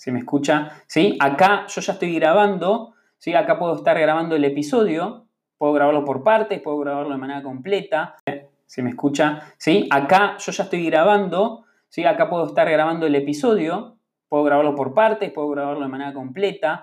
¿Se me escucha? ¿Sí? Acá yo ya estoy grabando, ¿sí? Acá puedo estar grabando el episodio, puedo grabarlo por partes, puedo grabarlo de manera completa. ¿Se me escucha? ¿Sí? Acá yo ya estoy grabando, ¿sí? Acá puedo estar grabando el episodio, puedo grabarlo por partes, puedo grabarlo de manera completa.